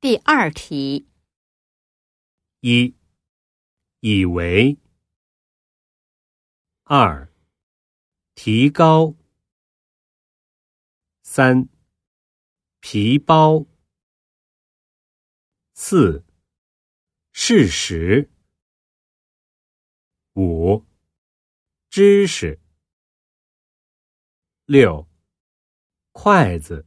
第二题。一以为。二提高。三皮包。四事实。五知识。六筷子。